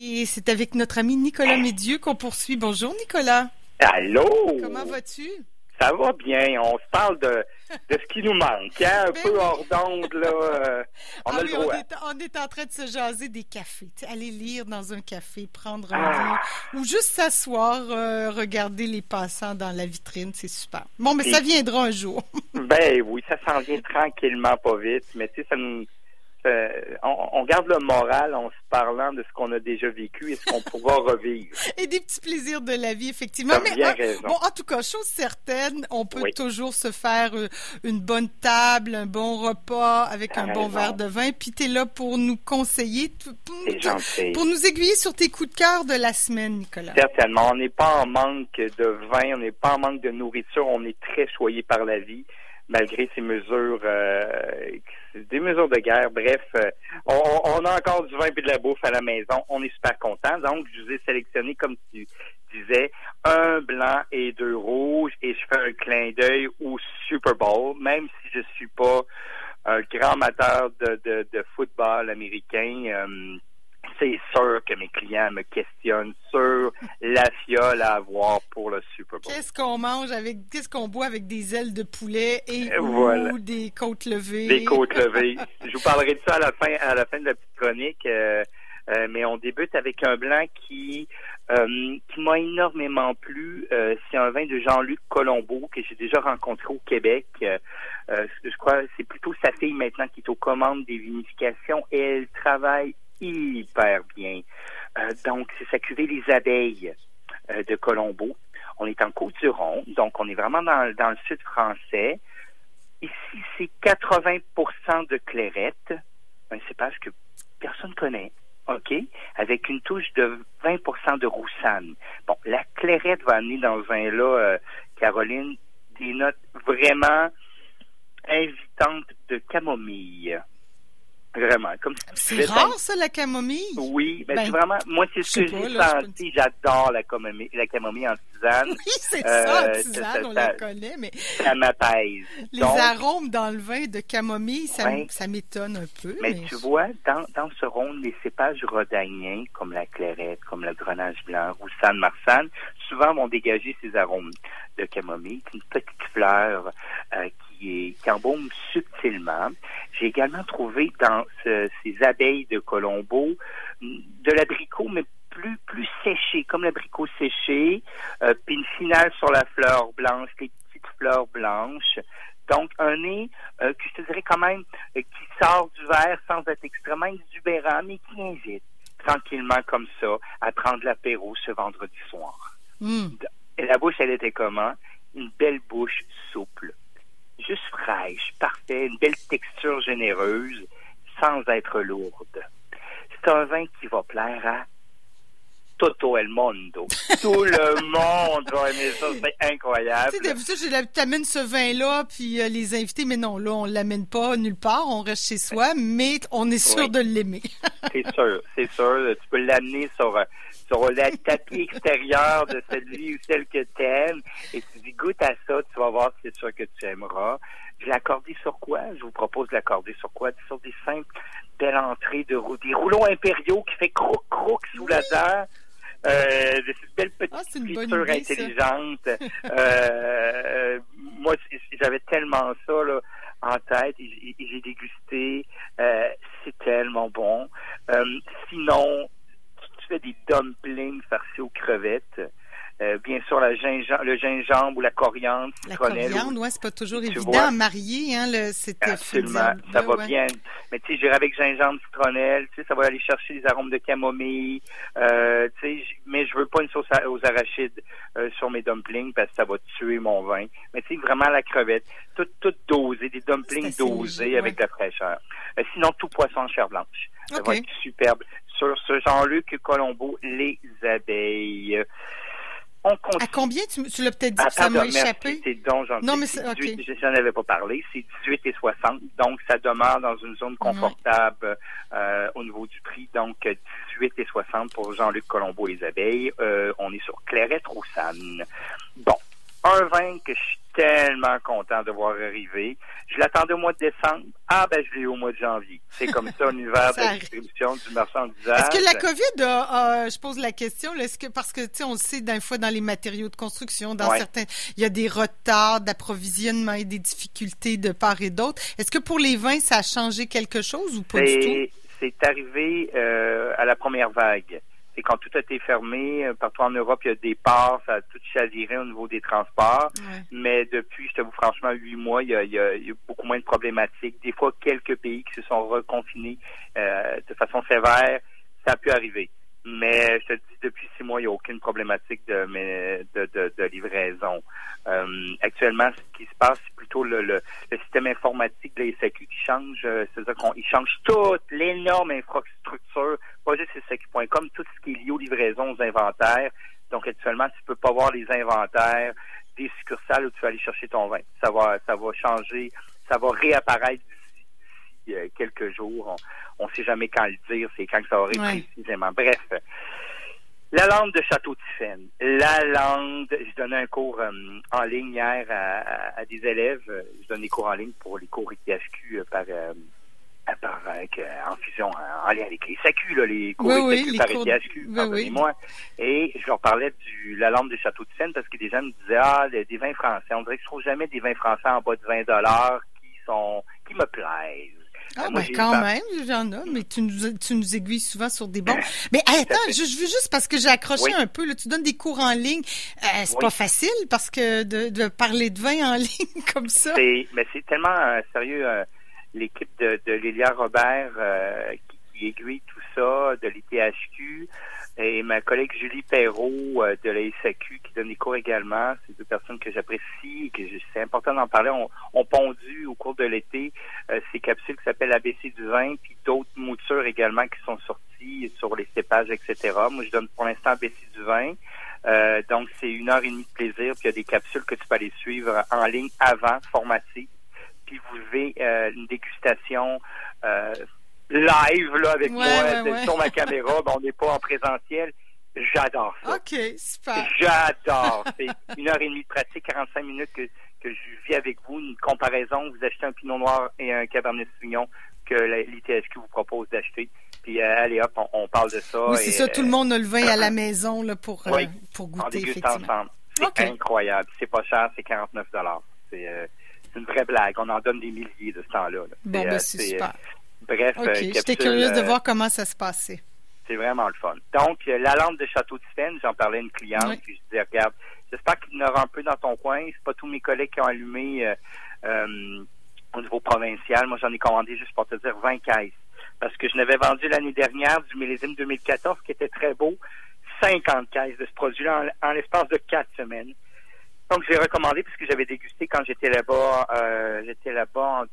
Et c'est avec notre ami Nicolas Médieu qu'on poursuit. Bonjour Nicolas. Allô? Comment vas-tu? Ça va bien. On se parle de, de ce qui nous manque. Hein? Un Ben peu oui. hors d'onde, là. euh, on Ah a oui, le on est, on est en train de se jaser des cafés. Aller lire dans un café, prendre un Ah. livre ou juste s'asseoir, euh, regarder les passants dans la vitrine, c'est super. Bon, mais Et- ça viendra un jour. Ben oui, ça s'en vient tranquillement, pas vite. Mais tu sais, ça nous. Ça- on, on garde le moral en se parlant de ce qu'on a déjà vécu et ce qu'on pourra revivre. Et des petits plaisirs de la vie, effectivement. Mais bien raison. bon, en tout cas, chose certaine, on peut Oui. toujours se faire euh, une bonne table, un bon repas avec T'as un bon verre de vin. Puis t'es là pour nous conseiller, pour, pour nous aiguiller sur tes coups de cœur de la semaine, Nicolas. Certainement. On n'est pas en manque de vin, on n'est pas en manque de nourriture, on est très choyé par la vie, malgré ces mesures, euh, des mesures de guerre. Bref, euh, on, on a encore du vin et de la bouffe à la maison. On est super content. Donc, je vous ai sélectionné, comme tu disais, un blanc et deux rouges, et je fais un clin d'œil au Super Bowl, même si je suis pas un grand amateur de, de, de football américain. euh, c'est sûr que mes clients me questionnent sur la fiole à avoir pour le Super Bowl. Qu'est-ce qu'on mange avec, qu'est-ce qu'on boit avec des ailes de poulet et Et ou des côtes levées? Des côtes levées. Je vous parlerai de ça à la fin, à la fin de la petite chronique. euh, euh, mais on débute avec un blanc qui euh, qui m'a énormément plu. Euh, c'est un vin de Jean-Luc Colombo que j'ai déjà rencontré au Québec. Euh, euh, je crois que c'est plutôt sa fille maintenant qui est aux commandes des vinifications et elle travaille hyper bien. Euh, donc, c'est sa cuvée Les Abeilles euh, de Colombo. On est en Côte-du-Rhône, donc on est vraiment dans, dans le sud français. Ici, c'est 80% de clairette, un cépage que personne connaît, OK, avec une touche de 20% de roussane. Bon, la clairette va amener dans ce vin-là, euh, Caroline, des notes vraiment invitantes de camomille. Vraiment, comme C'est rare, ça, la camomille? oui, ben, Ben, c'est vraiment, moi, c'est ce que j'ai senti. J'adore la camomille, la camomille en tisane. Oui, c'est Euh, ça, ça, tisane, ça, on ça- la connaît, mais Ça m'apaise. les Donc, arômes dans le vin de camomille, ça, m- Ouais. ça m'étonne un peu. mais Mais, tu vois, dans, dans ce ronde, les cépages rhodaniens, comme la clairette, comme le grenage blanc, roussanne, marsanne, souvent vont dégager ces arômes de camomille, une petite fleur qui, qui embaume subtilement. J'ai également trouvé dans ce- ces abeilles de Colombo mm, de l'abricot, mais plus plus séché, comme l'abricot séché, euh, puis une finale sur la fleur blanche, les petites fleurs blanches. Donc, un nez euh, que je te dirais quand même euh, qui sort du verre sans être extrêmement exubérant, mais qui invite tranquillement comme ça à prendre l'apéro ce vendredi soir. Hum. Et la bouche, elle était comment? Une belle bouche souple, juste fraîche, parfait, une belle texture généreuse, sans être lourde. C'est un vin qui va plaire à Toto el mondo. Tout le monde va aimer ça, c'est incroyable. Tu sais, d'habitude, l'habitude, t'amènes ce vin-là, puis euh, les invités, mais non, là, on l'amène pas nulle part, on reste chez soi, mais on est sûr Oui. de l'aimer. C'est sûr, c'est sûr. Tu peux l'amener sur, euh, sur le tapis extérieur de celui ou celle que tu aimes et tu dis goûte à ça, tu vas voir si c'est sûr que tu aimeras. Je l'ai accordé sur quoi? Je vous propose de l'accorder sur quoi? Sur des simples belles entrées de rou- des rouleaux impériaux qui fait croc croc sous la dent. Euh, de cette belle petite Ah, idée, intelligente. Euh, moi, j'avais tellement ça là, en tête. et J'ai dégusté. Euh, c'est tellement bon. Euh, sinon, fais des dumplings farcis aux crevettes. Euh, bien sûr, la gingembre, le gingembre ou la coriandre, La coriandre, ouais, c'est pas toujours évident vois? à marier, hein, le, Absolument, ça va ouais. bien. Mais tu sais, j'irai avec gingembre, citronnelle, tu sais, ça va aller chercher les arômes de camomille. Euh, tu sais, mais je veux pas une sauce à- aux arachides euh, sur mes dumplings parce que ça va tuer mon vin. Mais tu sais, vraiment la crevette, tout, tout dosé, des dumplings dosés avec ouais. de la fraîcheur. Sinon, tout poisson en chair blanche. Ça va être superbe. Sur ce Jean-Luc Colombo, les abeilles. On continue. À combien? Tu, tu l'as peut-être dit, ça m'a échappé. donc. Non, mais C'est c'est- 18, ok. je- J'en avais pas parlé. C'est 18 et 60. Donc, ça demeure dans une zone confortable euh, au niveau du prix. Donc, euh, 18 et 60 pour Jean-Luc Colombo et les abeilles. Euh, on est sur Clairette Roussanne. Bon. Un vin que je suis tellement content de voir arriver. Je l'attendais au mois de décembre. Ah, ben, je l'ai au mois de janvier. C'est comme ça, l'univers de la distribution du marchandisage. Est-ce que la COVID a, je pose la question, est-ce que, parce que, tu sais, on le sait, d'un fois, dans les matériaux de construction, dans certains, il y a des retards d'approvisionnement et des difficultés de part et d'autre. Est-ce que pour les vins, ça a changé quelque chose ou pas du tout? C'est arrivé euh, à la première vague et quand tout a été fermé, euh, partout en Europe, il y a des ports, ça a tout chaviré au niveau des transports. Mais depuis, je t'avoue franchement, huit mois, il y, a, beaucoup moins de problématiques. Des fois, quelques pays qui se sont reconfinés euh, de façon sévère, ça a pu arriver. Mais je te dis, depuis six mois, il n'y a aucune problématique de, de, de, livraison. Euh, actuellement, ce qui se passe, c'est plutôt le, le, système informatique de la SAQ qui change. Euh, c'est-à-dire qu'il change toute l'énorme infrastructure, pas juste SAQ.com, tout ce qui est lié aux livraisons, aux inventaires. Donc, actuellement, tu peux pas voir les inventaires des succursales où tu vas aller chercher ton vin. Ça va, ça va changer, ça va réapparaître euh, quelques jours. On ne sait jamais quand le dire, c'est quand ça aurait précisément. Bref, la langue de Château Tiffen. La langue, je donnais un cours euh, en ligne hier à, des élèves. Je donne des cours en ligne pour les cours ITHQ euh, par, par en fusion, en lien avec les là, les cours ITHQ par ITHQ, pardonnez-moi. Et je leur parlais du la langue de Château Tiffen parce que des gens me disaient Ah, des, vins français. On dirait que je trouve jamais des vins français en bas de 20 dollars qui sont qui me plaisent. Ah, ben quand même, j'en ai, mais tu nous, tu nous aiguilles souvent sur des bons. Mais attends, je, veux juste parce que j'ai accroché un peu, là, tu donnes des cours en ligne. Euh, c'est pas facile parce que de, de, parler de vin en ligne comme ça. Mais c'est tellement euh, sérieux. Euh, l'équipe de, de Lilia Robert qui, qui, aiguille tout ça, de l'ITHQ, et ma collègue Julie Perrault euh, de la SAQ qui donne des cours également. C'est deux personnes que j'apprécie et que c'est important d'en parler. On, on, pondu au cours de l'été euh, ces capsules qui s'appellent ABC du vin, puis d'autres moutures également qui sont sorties sur les cépages, etc. Moi, je donne pour l'instant ABC du vin. Euh, donc, c'est une heure et demie de plaisir, puis il y a des capsules que tu peux aller suivre en ligne avant, formatées. Puis vous avez une dégustation live là avec moi sur ma caméra. Ben, on n'est pas en présentiel. J'adore ça. OK, super. J'adore. C'est une heure et demie de pratique, 45 minutes que, que je vis avec vous. Une comparaison. Vous achetez un Pinot Noir et un Cabernet Sauvignon que l'ITSQ vous propose d'acheter. Puis euh, allez hop, on, parle de ça. Oui, c'est ça. Tout le monde a le vin à la maison là, pour, euh, pour goûter. On ensemble. C'est incroyable. C'est pas cher, c'est 49 euh, C'est une vraie blague. On en donne des milliers de ce temps-là. Bon, ben, c'est super. Bref, okay. Euh, j'étais curieuse de euh, voir comment ça se passait. C'est vraiment le fun. Donc, euh, la lampe de Château Tiffen, j'en parlais à une cliente, puis je disais, regarde, j'espère qu'il y en aura un peu dans ton coin. C'est pas tous mes collègues qui ont allumé au niveau provincial. Moi, j'en ai commandé juste pour te dire 20 caisses. Parce que je n'avais vendu l'année dernière du millésime 2014, qui était très beau, 50 caisses de ce produit-là en, l'espace de quatre semaines. Donc, je l'ai recommandé puisque j'avais dégusté quand j'étais là-bas, j'étais là-bas en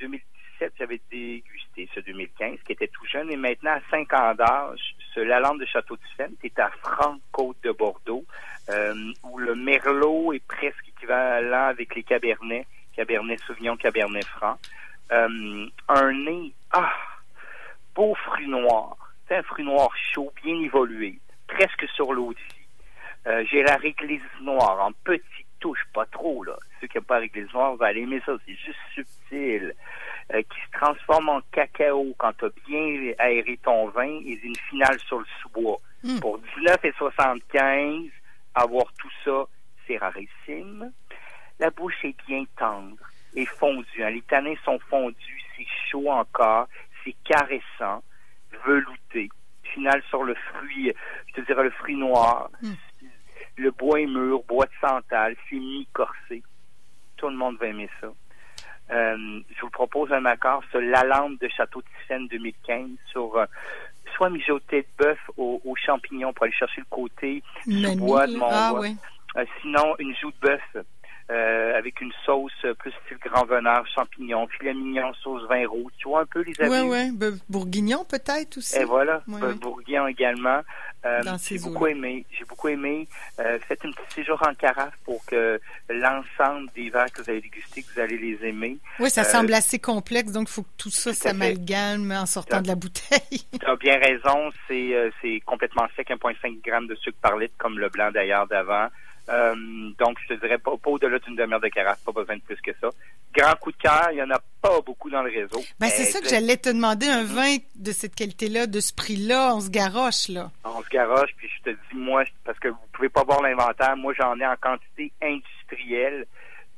2017, j'avais dégusté ce 2015, qui était tout jeune. Et maintenant, à 5 ans d'âge, ce Lalande de Château-Tufenne, qui est à Franc-Côte de Bordeaux, euh, où le Merlot est presque équivalent avec les Cabernets, Cabernet Sauvignon, Cabernet Franc. Euh, un nez, ah, beau fruit noir. C'est un fruit noir chaud, bien évolué, presque sur l'eau Euh, J'ai la réglisse noire en petite touche, pas trop, là. Ceux qui n'ont pas la réglisse noire vont aller aimer ça. C'est juste subtil. Euh, qui se transforme en cacao quand tu as bien aéré ton vin et une finale sur le sous-bois. Hmm. Pour 19,75, avoir tout ça, c'est rarissime. La bouche est bien tendre et fondue. Hein. Les tanins sont fondus, c'est chaud encore, c'est caressant, velouté. Finale sur le fruit, je te dirais le fruit noir. Hmm. Le bois est mûr, bois de santal, c'est mi-corsé. Tout le monde va aimer ça. Euh, je vous propose un accord sur la lampe de Château Tiffen 2015 sur euh, soit mijoté de bœuf aux, champignons pour aller chercher le côté du bois de mon ah, euh, sinon, une joue de bœuf euh, avec une sauce plus style grand veneur, champignons, filet mignon, sauce vin rouge. Tu vois un peu les avis? Oui, oui. bourguignon peut-être aussi. Et voilà, bourguignon également. Euh, j'ai beaucoup aimé. J'ai beaucoup aimé. Euh, faites un petit séjour en carafe pour que l'ensemble des verres que vous allez déguster, que vous allez les aimer. Oui, ça semble assez complexe, donc il faut que tout ça s'amalgame en sortant de la bouteille. tu as bien raison. C'est complètement sec, 1,5 g de sucre par litre, comme le blanc d'ailleurs d'avant. Euh, donc, je te dirais pas, pas au-delà d'une demi-heure de carafe, pas besoin de plus que ça. Grand coup de cœur, il y en a pas beaucoup dans le réseau. Ben, c'est ça que j'allais te demander, un vin de cette qualité-là, de ce prix-là, on se garoche, là. On se garoche, puis je te dis, moi, parce que vous pouvez pas voir l'inventaire, moi, j'en ai en quantité industrielle.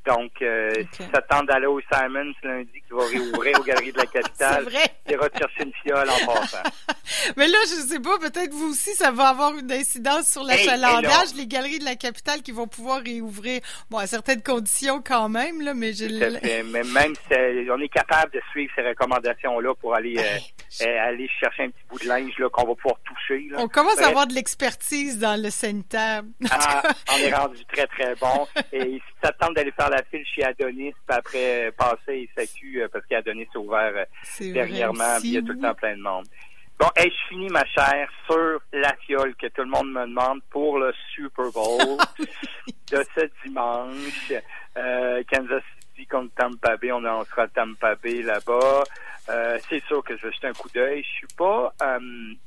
Donc, euh, si ça tente d'aller au Simons lundi, qui va réouvrir aux Galeries de la Capitale, il ira te chercher une fiole en passant. Mais là, je sais pas, peut-être vous aussi, ça va avoir une incidence sur l'achalandage. Les Galeries de la Capitale qui vont pouvoir réouvrir, bon, à certaines conditions quand même, là, mais j'ai... Mais même si on est capable de suivre ces recommandations-là pour aller, euh, euh, aller chercher un petit bout de linge là, qu'on va pouvoir toucher. Là. On commence à avoir de l'expertise dans le sanitaire. Ah, on est rendu très, très bon. Et si ça tente d'aller faire la la file chez Adonis, puis après passer SAQ euh, parce qu'Adonis est ouvert euh, dernièrement, puis il y a tout le temps plein de monde. Bon, et je finis, ma chère, sur la fiole que tout le monde me demande pour le Super Bowl de ce dimanche. Euh, Kansas City contre Tampa Bay, on, on sera Tampa Bay là-bas. c'est sûr que je vais jeter un coup d'œil. Je suis pas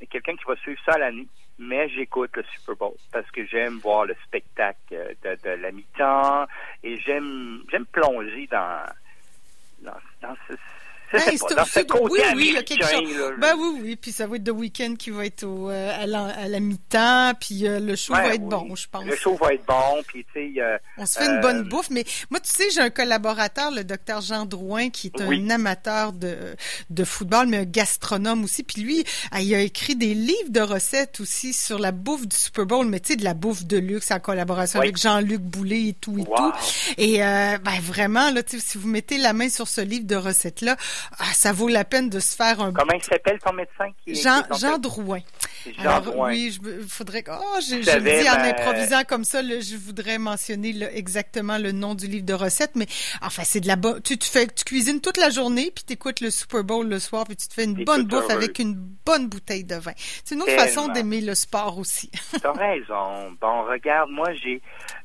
quelqu'un qui va suivre ça à l'année mais j'écoute le Super Bowl parce que j'aime voir le spectacle euh, de, la mi-temps et j'aime j'aime plonger dans dans, dans ce, oui, oui, il y a quelque chose. Ben oui, oui. Puis ça va être The Weeknd qui va être au, euh, à la, mi-temps. Puis euh, le show va être bon, je pense. Le show va être bon. Puis tu sais. On se fait une bonne bouffe. Mais moi, tu sais, j'ai un collaborateur, le docteur Jean Drouin, qui est un amateur de, de football, mais un gastronome aussi. Puis lui, ah, il a écrit des livres de recettes aussi sur la bouffe du Super Bowl, mais tu sais, de la bouffe de luxe en collaboration avec Jean-Luc Boulet et tout et tout. Et ben vraiment, là, si vous mettez la main sur ce livre de recettes-là, ah, ça vaut la peine de se faire un. Comment il s'appelle ton médecin qui Jean, Jean Drouin. Jean Drouin. Oui, je faudrait. Oh, je, je dis en ben, improvisant comme ça, je voudrais mentionner exactement le nom du livre de recettes, mais enfin, c'est de la bonne. Tu, tu, fais, tu cuisines toute la journée, puis tu écoutes le Super Bowl le soir, puis tu te fais une bonne bouffe avec une bonne bouteille de vin. C'est une autre façon d'aimer le sport aussi. T'as raison. Bon, regarde, moi, j'ai.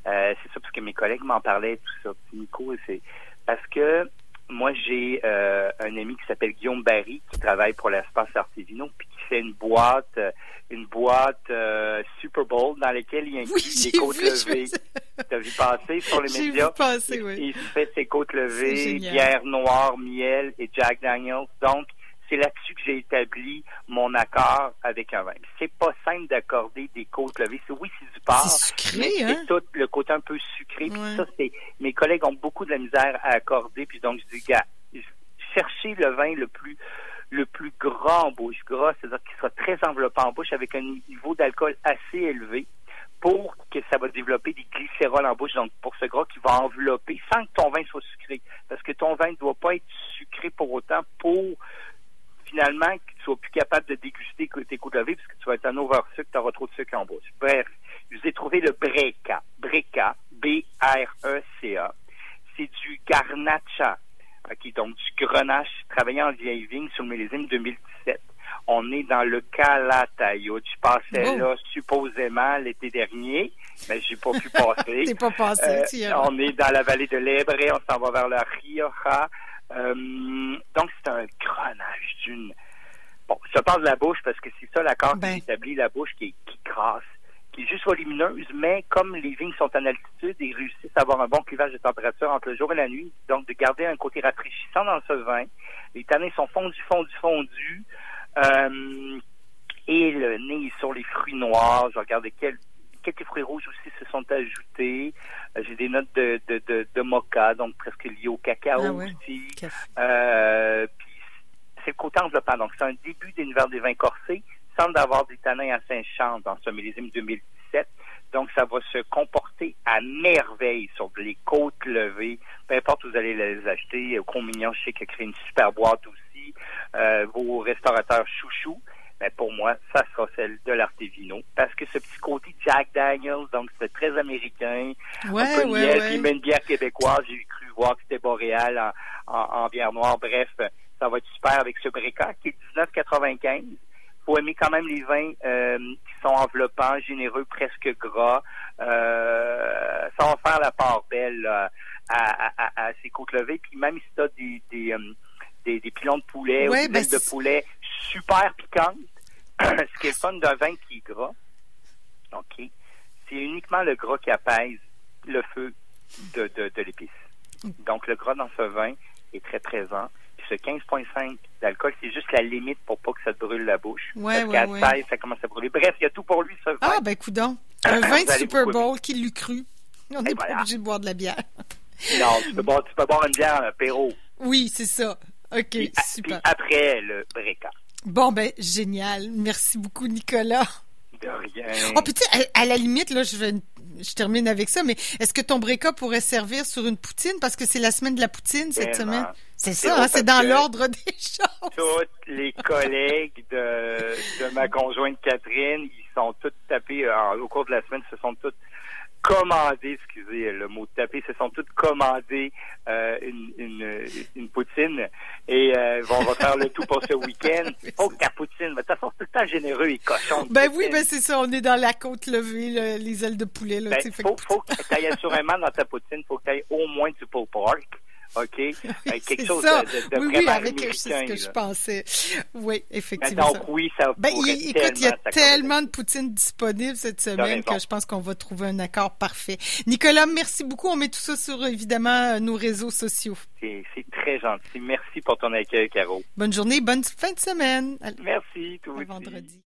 Euh, c'est ça, parce que mes collègues m'en parlaient, tout ça. Nico, c'est. Parce que moi, j'ai euh, un ami qui s'appelle Guillaume Barry qui travaille pour l'espace Artevino puis qui fait une boîte, euh, une boîte euh, Super Bowl dans laquelle il inclut des côtes levées. T'as vu passer sur les médias? Vu passer, oui. Il fait ses côtes levées, bière noire, miel et Jack Daniels. Donc, c'est là-dessus que j'ai établi mon accord avec un vin. C'est pas simple d'accorder des côtes levées. Oui, c'est du porc, mais c'est hein? tout le côté un peu sucré. Puis ça, c'est mes collègues ont beaucoup de la misère à accorder. Puis donc, je dis, gars, cherchez le vin le plus le plus gras en bouche, gras, c'est-à-dire qu'il soit très enveloppant en bouche avec un niveau d'alcool assez élevé pour que ça va développer des glycérols en bouche, donc pour ce gras qui va envelopper sans que ton vin soit sucré. Parce que ton vin ne doit pas être sucré pour autant pour finalement que tu sois plus capable de déguster tes coups de levée parce que tu vas être un oversucre, tu auras trop de sucre en bouche. Bref, je vous ai trouvé le Breca. Breca, B-R-E-C-A. C'est du Garnacha, OK, donc du grenache travaillé en vieille vigne sur le millésime 2017. On est dans le Calatayud. Je passais là supposément l'été dernier, mais j'ai pas pu passer. T'es pas passé, euh, On est dans la vallée de l'Ebre, on s'en va vers la Rioja. Euh, donc, c'est un grenage d'une... Bon, ça parle de la bouche parce que c'est ça l'accord ben. qui établit la bouche qui, qui crasse, qui est juste volumineuse, mais comme les vignes sont en altitude, ils réussissent à avoir un bon clivage de température entre le jour et la nuit, donc de garder un côté rafraîchissant dans ce vin. Les tanins sont fondus, fondus, fondus. Euh, et le nez est sur les fruits noirs. Je regarde quel quelques fruits rouges aussi se sont ajoutés. Euh, j'ai des notes de, de, de, de, mocha, donc presque liées au cacao ah aussi. Euh, puis c'est le côté enveloppant. Donc, c'est un début d'univers des vins corsés. Semble avoir des tanins à Saint-Champ dans ce millésime 2017. Donc, ça va se comporter à merveille sur les côtes levées. Peu importe où vous allez les acheter. Au Communion, je sais qu'il a créé une super boîte aussi. Euh, vos restaurateurs chouchous mais pour moi, ça sera celle de l'Artevino. Parce que ce petit côté Jack Daniels, donc c'est très américain, ouais, un peu ouais, miel, même bière québécoise, j'ai cru voir que c'était boréal en, bière noire. Bref, ça va être super avec ce Breca qui est 19,95. Faut aimer quand même les vins euh, qui sont enveloppants, généreux, presque gras. Euh, ça va faire la part belle à, à, à, ces côtes levées. Puis même si tu as des, des, euh, des, des, pilons de poulet ou des ben de poulet super piquante. Ce qui est le fun d'un vin qui est gras. OK. C'est uniquement le gras qui apaise le feu de, de, de l'épice. Donc, le gras dans ce vin est très présent. Puis ce 15,5 d'alcool, c'est juste la limite pour pas que ça te brûle la bouche. Ouais, Parce ouais, qu'à ouais. 16, ça commence à brûler. Bref, il y a tout pour lui, ce vin. Ah, ben, coudon. Un vin de Super Bowl, qui l'eût cru? On n'est pas obligé de boire de la bière. Non, tu peux, boire, tu peux boire une bière, un apéro. Oui, c'est ça. OK, Puis, super. puis après, le breca. Bon, ben, génial. Merci beaucoup, Nicolas. De rien. Oh, puis tu sais, à, à la limite, là, je vais, je termine avec ça, mais est-ce que ton breca pourrait servir sur une poutine? Parce que c'est la semaine de la poutine cette semaine. C'est ça, hein, c'est dans l'ordre des choses. Tous les collègues de, de ma conjointe Catherine, ils sont tous tapés euh, au cours de la semaine, se sont tous commandés, excusez le mot taper, se sont tous commandés euh, une, une, une poutine et euh, vont refaire le tout pour ce week-end. Oh, ta poutine, mais de toute façon, c'est tout le temps généreux et cochon. Ben oui, ben c'est ça, on est dans la côte levée, là, les ailes de poulet, là, Ben, faut, que- faut que tu ailles assurément dans ta poutine, faut que tu ailles au moins du pulled pork, OK? C'est quelque chose ça. de, de, de oui, oui, avec c'est ce que je là. pensais. Oui, Ben, effectivement. donc, oui, ça Ben, il- écoute, il y a tellement de poutines disponibles cette semaine que je pense qu'on va trouver un accord parfait. Nicolas, merci beaucoup. On met tout ça sur, évidemment, euh, nos réseaux sociaux. C'est très gentil. Merci pour ton accueil, Caro. Bonne journée, bonne fin de semaine. Merci, tout vendredi.